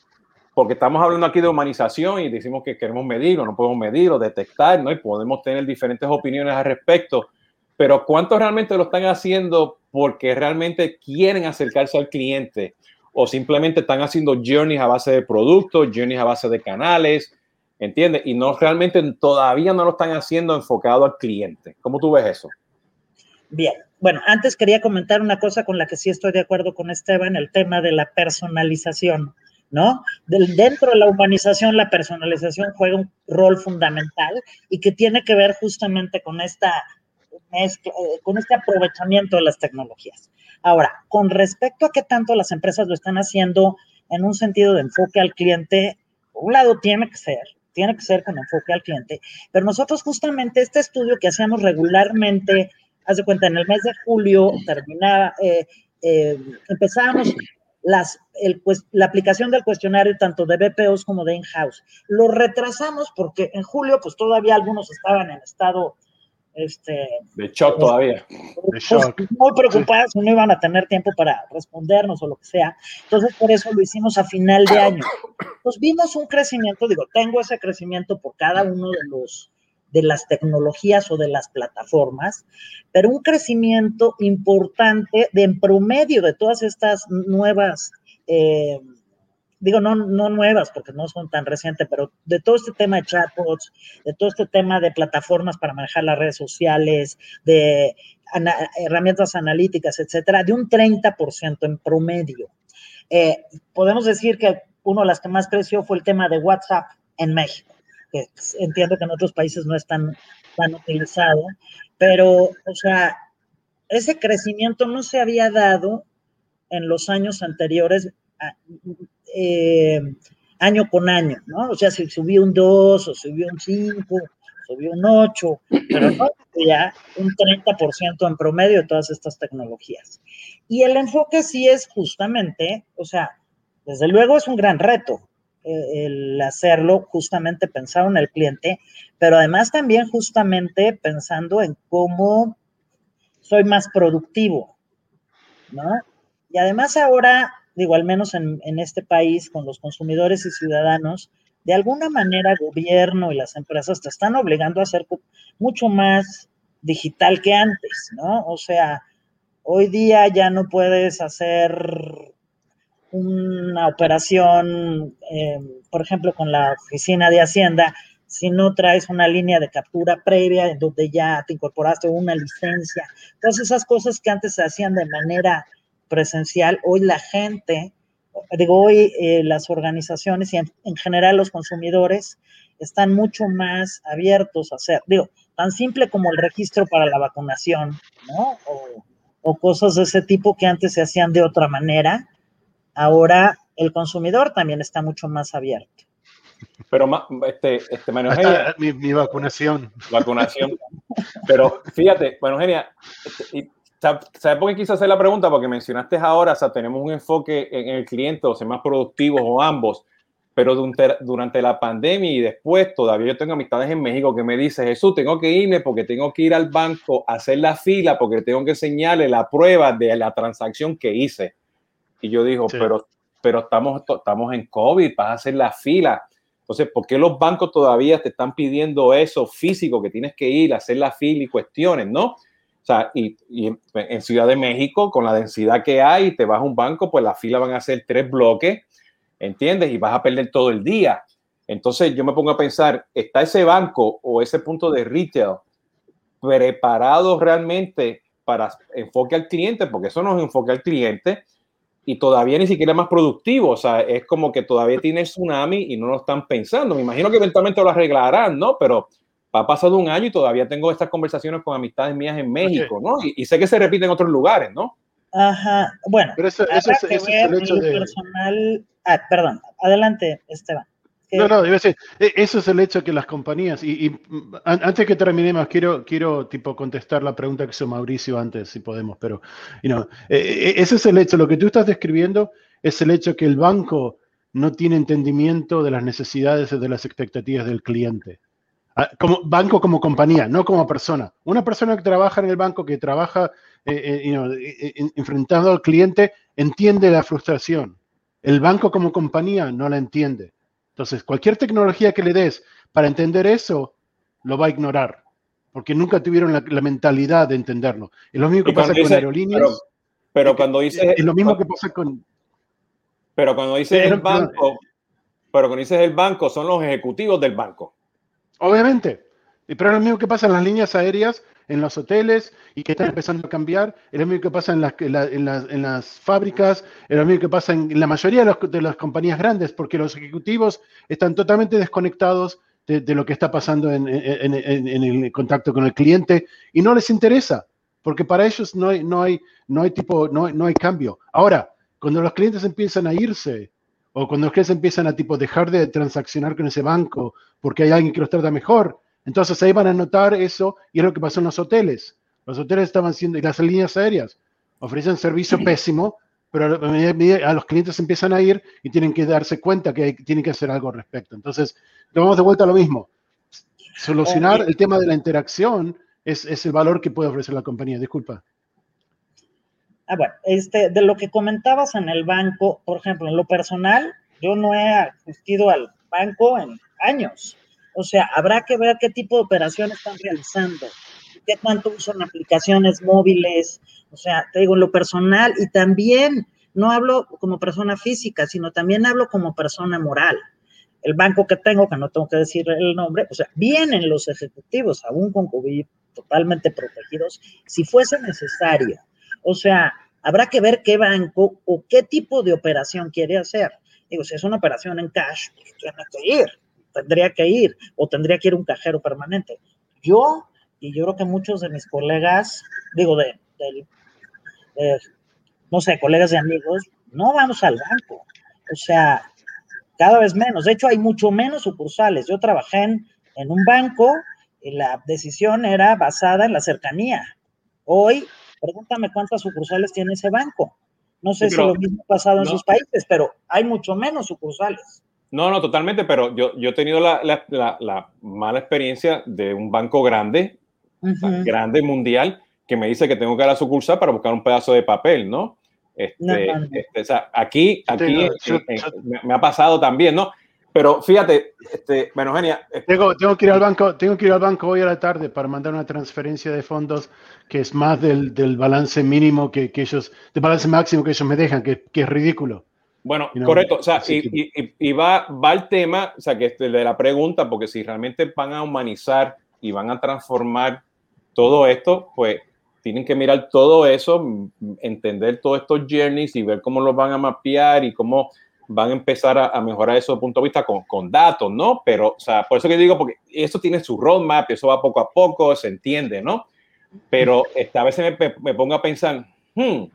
Porque estamos hablando aquí de humanización y decimos que queremos medirlo, no podemos medirlo, detectar, ¿no? Y podemos tener diferentes opiniones al respecto, pero ¿cuántos realmente lo están haciendo porque realmente quieren acercarse al cliente? O simplemente están haciendo journeys a base de productos, journeys a base de canales, ¿entiendes? Y no realmente todavía no lo están haciendo enfocado al cliente. ¿Cómo tú ves eso? Bien, bueno, antes quería comentar una cosa con la que sí estoy de acuerdo con Esteban, el tema de la personalización, ¿no? Dentro de la humanización, la personalización juega un rol fundamental y que tiene que ver justamente con esta mezcla, eh, con este aprovechamiento de las tecnologías. Ahora, con respecto a qué tanto las empresas lo están haciendo en un sentido de enfoque al cliente, por un lado tiene que ser, tiene que ser con enfoque al cliente, pero nosotros justamente este estudio que hacíamos regularmente, haz de cuenta, en el mes de julio terminaba, eh, eh, empezábamos las, el, pues, la aplicación del cuestionario tanto de BPOs como de in-house. Lo retrasamos porque en julio pues todavía algunos estaban en estado este, de shock todavía. Pues, muy preocupados no iban a tener tiempo para respondernos o lo que sea. Entonces, por eso lo hicimos a final de año. Nos vimos un crecimiento, digo, tengo ese crecimiento por cada uno de los de las tecnologías o de las plataformas, pero un crecimiento importante de en promedio de todas estas nuevas eh, digo, no, no nuevas, porque no son tan recientes, pero de todo este tema de chatbots, de todo este tema de plataformas para manejar las redes sociales, de herramientas analíticas, etcétera, de un 30% en promedio. Eh, podemos decir que uno de las que más creció fue el tema de WhatsApp en México, que entiendo que en otros países no es tan, tan utilizado, pero, o sea, ese crecimiento no se había dado en los años anteriores, eh, año con año, ¿no? O sea, si subió un 2 o subió un 5, subió un 8, pero no ya un 30% en promedio de todas estas tecnologías. Y el enfoque sí es justamente, o sea, desde luego es un gran reto eh, el hacerlo justamente pensado en el cliente, pero además también justamente pensando en cómo soy más productivo, ¿no? Y además ahora, digo, al menos en, en este país, con los consumidores y ciudadanos, de alguna manera el gobierno y las empresas te están obligando a ser mucho más digital que antes, ¿no? O sea, hoy día ya no puedes hacer una operación, eh, por ejemplo, con la oficina de Hacienda, si no traes una línea de captura previa en donde ya te incorporaste una licencia, todas esas cosas que antes se hacían de manera presencial, hoy la gente, digo, hoy eh, las organizaciones y en, general los consumidores están mucho más abiertos a hacer, digo, tan simple como el registro para la vacunación, ¿no? O, o cosas de ese tipo que antes se hacían de otra manera, ahora el consumidor también está mucho más abierto. Pero, este, este mi, mi, vacunación. Vacunación. Pero fíjate, bueno, Eugenia, este, ¿sabes por qué quise hacer la pregunta? Porque mencionaste ahora, o sea, tenemos un enfoque en el cliente, o ser más productivos o ambos, pero durante, la pandemia y después todavía yo tengo amistades en México que me dicen, Jesús, tengo que irme porque tengo que ir al banco a hacer la fila porque tengo que enseñarle la prueba de la transacción que hice. Y yo digo, pero, pero estamos, estamos en COVID, vas a hacer la fila entonces, ¿por qué los bancos todavía te están pidiendo eso físico, que tienes que ir a hacer la fila y cuestiones, ¿no? O sea, y, en Ciudad de México, con la densidad que hay, te vas a un banco, pues la fila van a ser tres bloques, ¿entiendes? Y vas a perder todo el día. Entonces yo me pongo a pensar, ¿está ese banco o ese punto de retail preparado realmente para enfoque al cliente? Porque eso no es enfoque al cliente, y todavía ni siquiera es más productivo. O sea, es como que todavía tiene tsunami y no lo están pensando. Me imagino que eventualmente lo arreglarán, ¿no? Pero ha pasado un año y todavía tengo estas conversaciones con amistades mías en México, ¿no? Y, sé que se repite en otros lugares, ¿no? Ajá, bueno. Pero eso, es, el hecho de... Personal... Ah, perdón, adelante, Esteban. No, no, debe ser. Eso es el hecho que las compañías, y, antes que terminemos, quiero, quiero tipo contestar la pregunta que hizo Mauricio antes, si podemos, pero you know, e, e, ese es el hecho. Lo que tú estás describiendo es el hecho que el banco no tiene entendimiento de las necesidades de las expectativas del cliente. Ah, como banco como compañía, no como persona. Una persona que trabaja en el banco, que trabaja eh, eh, enfrentando al cliente, entiende la frustración. El banco como compañía no la entiende. Entonces, cualquier tecnología que le des para entender eso, lo va a ignorar, porque nunca tuvieron la, mentalidad de entenderlo. Es lo mismo que pasa con aerolíneas. Pero, cuando dices... Es lo mismo que pasa con... Pero cuando dices el banco, pero cuando dices el banco, son los ejecutivos del banco. Obviamente. Pero es lo mismo que pasa en las líneas aéreas en los hoteles y que están empezando a cambiar, es lo mismo que pasa en las, las, fábricas, es lo mismo que pasa en la mayoría de, las compañías grandes, porque los ejecutivos están totalmente desconectados de, lo que está pasando en, el contacto con el cliente y no les interesa, porque para ellos no hay, no hay, no hay tipo, no, no hay cambio. Ahora, cuando los clientes empiezan a irse, o cuando los clientes empiezan a tipo dejar de transaccionar con ese banco porque hay alguien que los trata mejor, entonces ahí van a notar eso y es lo que pasó en los hoteles. Los hoteles estaban siendo, y las líneas aéreas ofrecen servicio pésimo, pero a los clientes empiezan a ir y tienen que darse cuenta que tienen que hacer algo al respecto. Entonces, vamos de vuelta a lo mismo. Solucionar el tema de la interacción es, es, el valor que puede ofrecer la compañía. Disculpa. Ah, bueno, este, de lo que comentabas en el banco, por ejemplo, en lo personal, yo no he asistido al banco en años. O sea, habrá que ver qué tipo de operaciones están realizando, qué tanto usan aplicaciones móviles, o sea, te digo, en lo personal y también no hablo como persona física, sino también hablo como persona moral. El banco que tengo, que no tengo que decir el nombre, o sea, vienen los ejecutivos, aún con COVID, totalmente protegidos, si fuese necesario. O sea, habrá que ver qué banco o qué tipo de operación quiere hacer. Digo, si es una operación en cash, pues tiene que ir tendría que ir o tendría que ir un cajero permanente. Yo, y yo creo que muchos de mis colegas, digo, de no sé, colegas y amigos, no vamos al banco. O sea, cada vez menos. De hecho, hay mucho menos sucursales. Yo trabajé en, en un banco y la decisión era basada en la cercanía. Hoy, pregúntame cuántas sucursales tiene ese banco. No sé si lo mismo ha pasado en sus países, pero hay mucho menos sucursales. No, no, totalmente, pero yo, yo he tenido la, la, la, mala experiencia de un banco grande, grande mundial, que me dice que tengo que ir a la sucursal para buscar un pedazo de papel, ¿no? Este, este o sea, aquí, aquí me, ha pasado también, ¿no? Pero fíjate, este, bueno, Genia. Tengo, tengo, que ir al banco, tengo que ir al banco hoy a la tarde para mandar una transferencia de fondos que es más del, del balance mínimo que, que, ellos, del balance máximo que ellos me dejan, que, que es ridículo. Bueno, correcto. O sea, y, y, y, va, va el tema, o sea, que este, de la pregunta, porque si realmente van a humanizar y van a transformar todo esto, pues tienen que mirar todo eso, entender todos estos journeys y ver cómo los van a mapear y cómo van a empezar a, mejorar eso de punto de vista con, con, datos, ¿no? Pero, o sea, por eso que digo, porque eso tiene su roadmap, eso va poco a poco, se entiende, ¿no? Pero esta vez me, me pongo a pensar, hmm,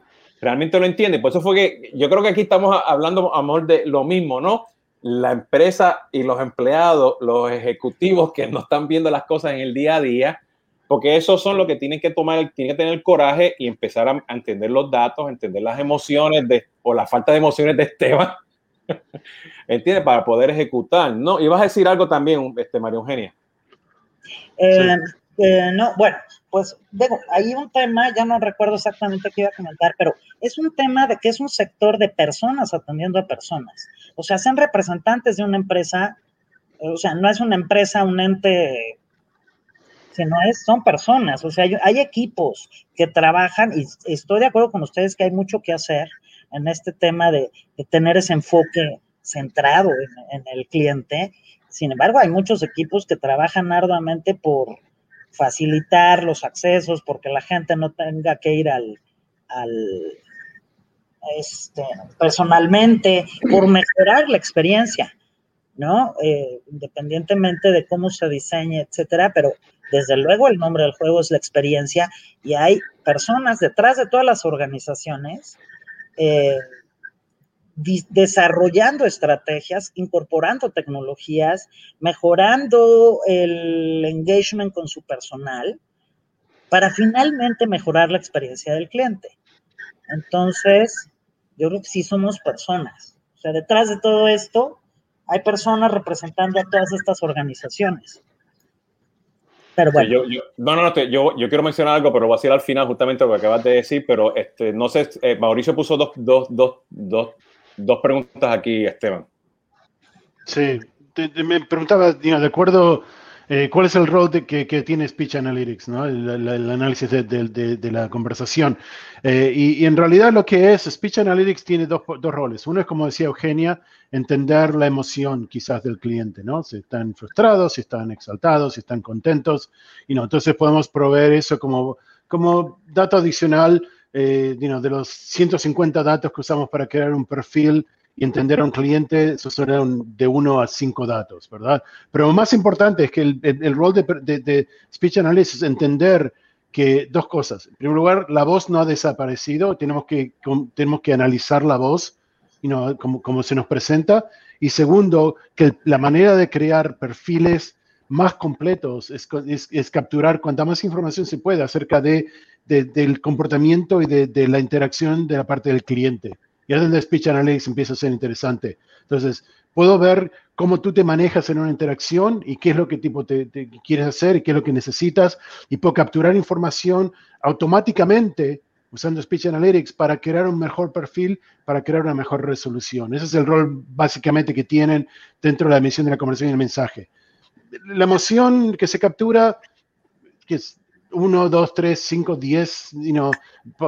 realmente lo entiende. Por eso fue que yo creo que aquí estamos hablando, amor, de lo mismo, ¿no? La empresa y los empleados, los ejecutivos que no están viendo las cosas en el día a día, porque esos son los que tienen que tomar, tienen que tener el coraje y empezar a, entender los datos, entender las emociones de, o la falta de emociones de Esteban, ¿entiendes? Para poder ejecutar, ¿no? Y vas a decir algo también, este, María Eugenia. Eh, eh, no, bueno, pues digo, hay un tema, ya no recuerdo exactamente qué iba a comentar, pero es un tema de que es un sector de personas atendiendo a personas. O sea, sean representantes de una empresa, o sea, no es una empresa, un ente sino es, son personas, o sea, hay, equipos que trabajan y estoy de acuerdo con ustedes que hay mucho que hacer en este tema de, tener ese enfoque centrado en, el cliente. Sin embargo, hay muchos equipos que trabajan arduamente por facilitar los accesos, porque la gente no tenga que ir al, este, personalmente, por mejorar la experiencia, ¿no? Eh, independientemente de cómo se diseñe, etcétera, pero desde luego el nombre del juego es la experiencia y hay personas detrás de todas las organizaciones eh, desarrollando estrategias, incorporando tecnologías, mejorando el engagement con su personal para finalmente mejorar la experiencia del cliente. Entonces, yo creo que sí somos personas. O sea, detrás de todo esto hay personas representando a todas estas organizaciones. Pero bueno. yo, no, no, no yo, yo, quiero mencionar algo, pero voy a decir al final justamente lo que acabas de decir, pero este, no sé, eh, Mauricio puso dos, dos, dos, dos, dos preguntas aquí, Esteban. Sí, me preguntaba, de acuerdo eh, ¿Cuál es el rol de, que, tiene Speech Analytics, ¿no? el, análisis de, la conversación? Eh, y, en realidad lo que es, Speech Analytics tiene dos, roles. Uno es, como decía Eugenia, entender la emoción quizás del cliente, ¿no? Si están frustrados, si están exaltados, si están contentos. Y no, entonces podemos proveer eso como, como dato adicional eh, de los 150 datos que usamos para crear un perfil y entender a un cliente, eso son de uno a cinco datos, ¿verdad? Pero lo más importante es que el, el, rol de, de, Speech Analysis es entender que dos cosas. En primer lugar, la voz no ha desaparecido, tenemos que, tenemos que analizar la voz, y no, como, como se nos presenta. Y segundo, que la manera de crear perfiles más completos es, es, es capturar cuanta más información se puede acerca de, del comportamiento y de, la interacción de la parte del cliente. Y es donde Speech Analytics empieza a ser interesante. Entonces, puedo ver cómo tú te manejas en una interacción y qué es lo que tipo te, quieres hacer y qué es lo que necesitas. Y puedo capturar información automáticamente usando Speech Analytics para crear un mejor perfil, para crear una mejor resolución. Ese es el rol básicamente que tienen dentro de la emisión de la conversación y el mensaje. La emoción que se captura, que es 1, 2, 3, 5, 10, you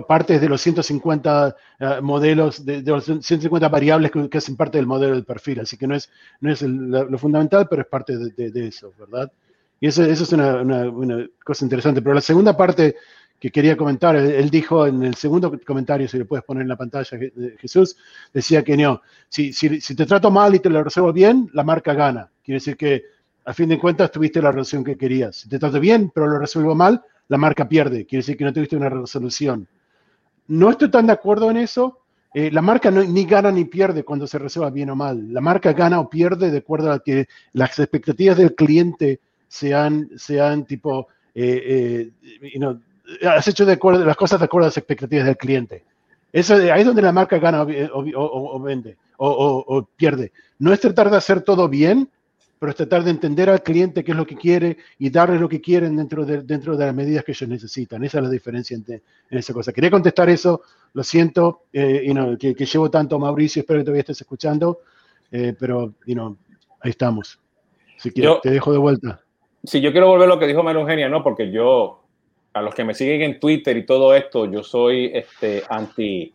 partes de los 150 eh, modelos, de, los 150 variables que, hacen parte del modelo del perfil. Así que no es, no es lo fundamental, pero es parte de, eso, ¿verdad? Y eso, eso es una, una, cosa interesante. Pero la segunda parte que quería comentar, él, dijo en el segundo comentario, si le puedes poner en la pantalla, Jesús, decía que no, si, si, si te trato mal y te lo resuelvo bien, la marca gana. Quiere decir que a fin de cuentas tuviste la relación que querías. Si te trato bien, pero lo resuelvo mal, la marca pierde, quiere decir que no tuviste una resolución. No estoy tan de acuerdo en eso. Eh, la marca no, ni gana ni pierde cuando se resuelva bien o mal. La marca gana o pierde de acuerdo a que las expectativas del cliente sean, sean tipo, eh, eh, has hecho de acuerdo, las cosas de acuerdo a las expectativas del cliente. Eso, ahí es donde la marca gana o, vende o, pierde. No es tratar de hacer todo bien, pero es tratar de entender al cliente qué es lo que quiere y darle lo que quieren dentro de, dentro de las medidas que ellos necesitan. Esa es la diferencia en, en esa cosa. Quería contestar eso, lo siento, eh, que, llevo tanto, Mauricio, espero que todavía estés escuchando, eh, pero ahí estamos. Así que te dejo de vuelta. Sí, yo quiero volver a lo que dijo María Eugenia, ¿no? Porque yo, a los que me siguen en Twitter y todo esto, yo soy este, anti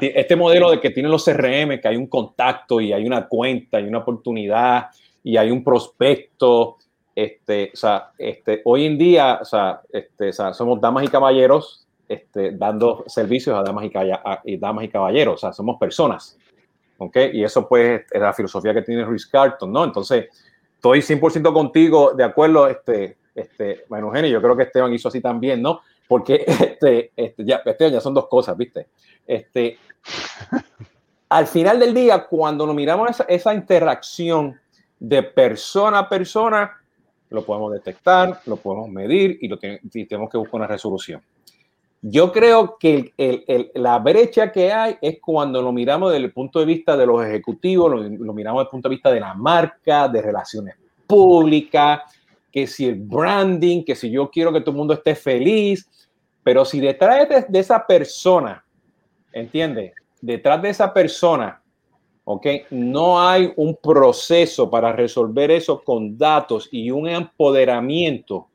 este modelo de que tienen los CRM, que hay un contacto y hay una cuenta y una oportunidad y hay un prospecto. Este, o sea, este, hoy en día, o sea, este, o sea, somos damas y caballeros este, dando servicios a damas y, damas y caballeros, o sea, somos personas. ¿Ok? Y eso, pues, es la filosofía que tiene Ruiz Carton, ¿no? Entonces, estoy 100% contigo, de acuerdo, este, este, bueno, Eugenio, yo creo que Esteban hizo así también, ¿no? Porque este, este, ya, este, ya son dos cosas, ¿viste? Este, al final del día, cuando nos miramos esa, esa interacción de persona a persona, lo podemos detectar, lo podemos medir y, lo tenemos que buscar una resolución. Yo creo que la brecha que hay es cuando lo miramos desde el punto de vista de los ejecutivos, lo, miramos desde el punto de vista de la marca, de relaciones públicas, que si el branding, que si yo quiero que todo el mundo esté feliz, pero si detrás de, esa persona, ¿entiendes? Detrás de esa persona ¿ok? No hay un proceso para resolver eso con datos y un empoderamiento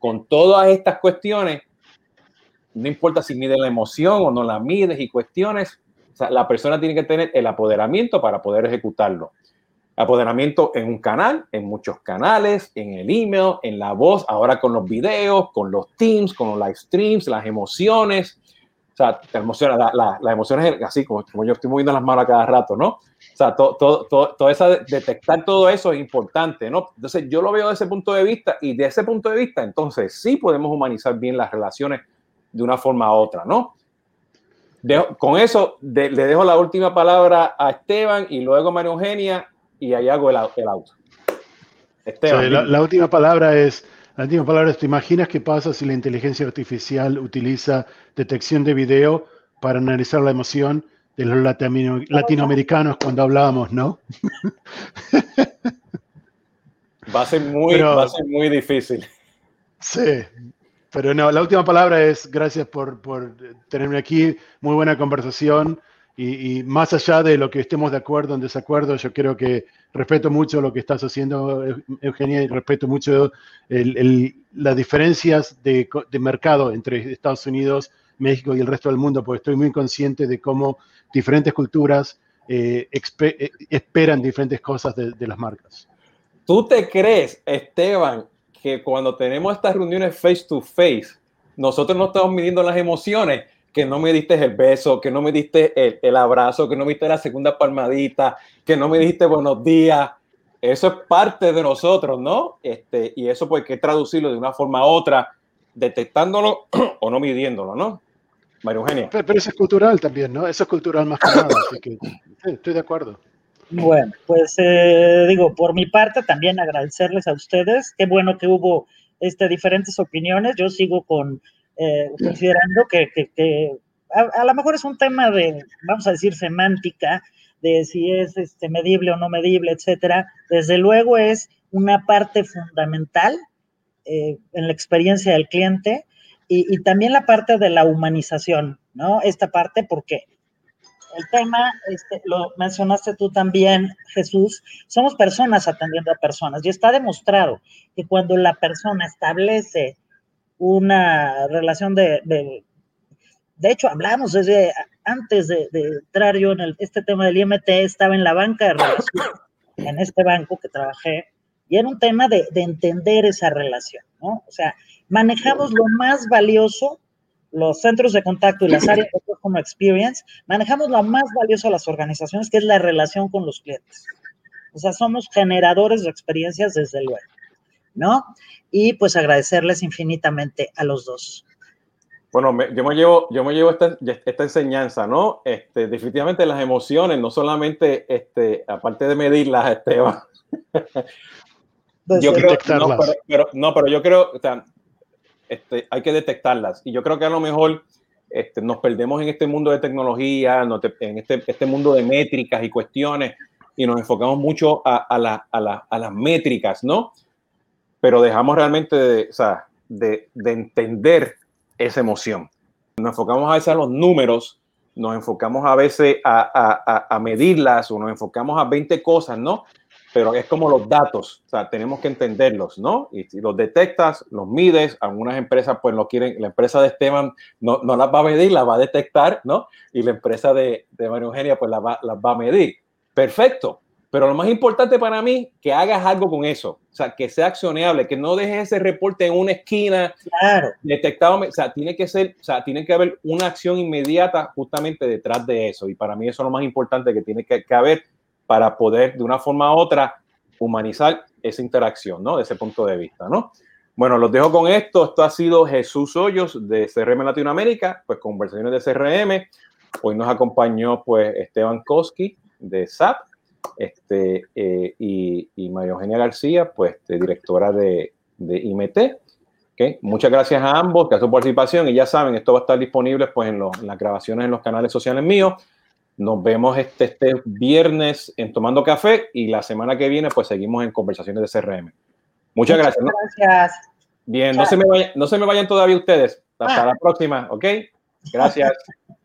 con todas estas cuestiones. No importa si mide la emoción o no la mides y cuestiones, la persona tiene que tener el apoderamiento para poder ejecutarlo. Apoderamiento en un canal, en muchos canales, en el email, en la voz, ahora con los videos, con los teams, con los live streams, las emociones. O sea, te emociona, la, las emociones así como yo estoy moviendo las manos a cada rato, ¿no? O sea, todo, todo, todo, esa, detectar todo eso es importante, ¿no? Entonces, yo lo veo desde ese punto de vista y de ese punto de vista, entonces sí podemos humanizar bien las relaciones de una forma u otra, ¿no? con eso le dejo la última palabra a Esteban y luego a María Eugenia y ahí hago el, el auto. Esteban. la, la, última palabra es, la última palabra es, ¿te imaginas qué pasa si la inteligencia artificial utiliza detección de video para analizar la emoción de los latinoamericanos cuando hablábamos, ¿no? Va a ser muy, va a ser muy difícil. Sí, pero no, la última palabra es gracias por, por tenerme aquí, muy buena conversación y, más allá de lo que estemos de acuerdo o en desacuerdo, yo creo que respeto mucho lo que estás haciendo, Eugenia, y respeto mucho las diferencias de, de mercado entre Estados Unidos México y el resto del mundo, porque estoy muy consciente de cómo diferentes culturas eh, eh, esperan diferentes cosas de, las marcas. ¿Tú te crees, Esteban, que cuando tenemos estas reuniones face to face, nosotros no estamos midiendo las emociones? Que no me diste el beso, que no me diste el, abrazo, que no me diste la segunda palmadita, que no me diste buenos días. Eso es parte de nosotros, ¿no? Este, y eso pues hay que traducirlo de una forma u otra, detectándolo o no midiéndolo, ¿no? María Eugenia. Pero, eso es cultural también, ¿no? Eso es cultural más que nada, así que estoy de acuerdo. Bueno, pues eh, digo, por mi parte también agradecerles a ustedes. Qué bueno que hubo este, diferentes opiniones. Yo sigo con eh, considerando que, que, a, lo mejor es un tema de, vamos a decir, semántica, de si es este, medible o no medible, etcétera. Desde luego es una parte fundamental eh, en la experiencia del cliente y, también la parte de la humanización, ¿no? Esta parte porque el tema, este, lo mencionaste tú también, Jesús, somos personas atendiendo a personas y está demostrado que cuando la persona establece una relación de, de, hecho, hablamos desde antes de, entrar yo en este tema del IMT, estaba en la banca de relaciones, en este banco que trabajé, y era un tema de, de entender esa relación, ¿no? O sea, manejamos lo más valioso, los centros de contacto y las áreas de como experience, manejamos lo más valioso a las organizaciones, que es la relación con los clientes. O sea, somos generadores de experiencias desde luego. ¿no? Y pues agradecerles infinitamente a los dos. Bueno, yo me llevo, yo me llevo esta, esta, enseñanza, ¿no? Este, definitivamente las emociones, no solamente, este, aparte de medirlas, Esteban. yo creo, no pero, no, pero yo creo, o sea, este, hay que detectarlas. Y yo creo que a lo mejor este, nos perdemos en este mundo de tecnología, en este, este mundo de métricas y cuestiones, y nos enfocamos mucho a, a, a, a las métricas, ¿no? Pero dejamos realmente de, o sea, de, de entender esa emoción. Nos enfocamos a veces a los números, nos enfocamos a veces a, a, a, medirlas o nos enfocamos a 20 cosas, ¿no? Pero es como los datos, o sea, tenemos que entenderlos, ¿no? Y si los detectas, los mides, algunas empresas pues no quieren, la empresa de Esteban no, no las va a medir, las va a detectar, ¿no? Y la empresa de, de María Eugenia pues las va, las va a medir. Perfecto, pero lo más importante para mí, que hagas algo con eso. O sea, que sea accionable, que no dejes ese reporte en una esquina claro. detectado. O sea, tiene que ser, o sea, tiene que haber una acción inmediata justamente detrás de eso. Y para mí eso es lo más importante que tiene que, que haber para poder de una forma u otra humanizar esa interacción, ¿no? De ese punto de vista, ¿no? Bueno, los dejo con esto. Esto ha sido Jesús Hoyos de CRM Latinoamérica, pues conversaciones de CRM. Hoy nos acompañó pues Esteban Koski de SAP este, eh, y, y, María Eugenia García, pues directora de, de IMT. ¿okay? Muchas gracias a ambos por su participación y ya saben, esto va a estar disponible pues, en, en las grabaciones en los canales sociales míos. Nos vemos este, este viernes en Tomando Café y la semana que viene pues seguimos en conversaciones de CRM. Muchas, Muchas gracias. ¿no? gracias. Bien, no se, me vayan, no se me vayan todavía ustedes. Hasta ah. la próxima, ¿ok? Gracias.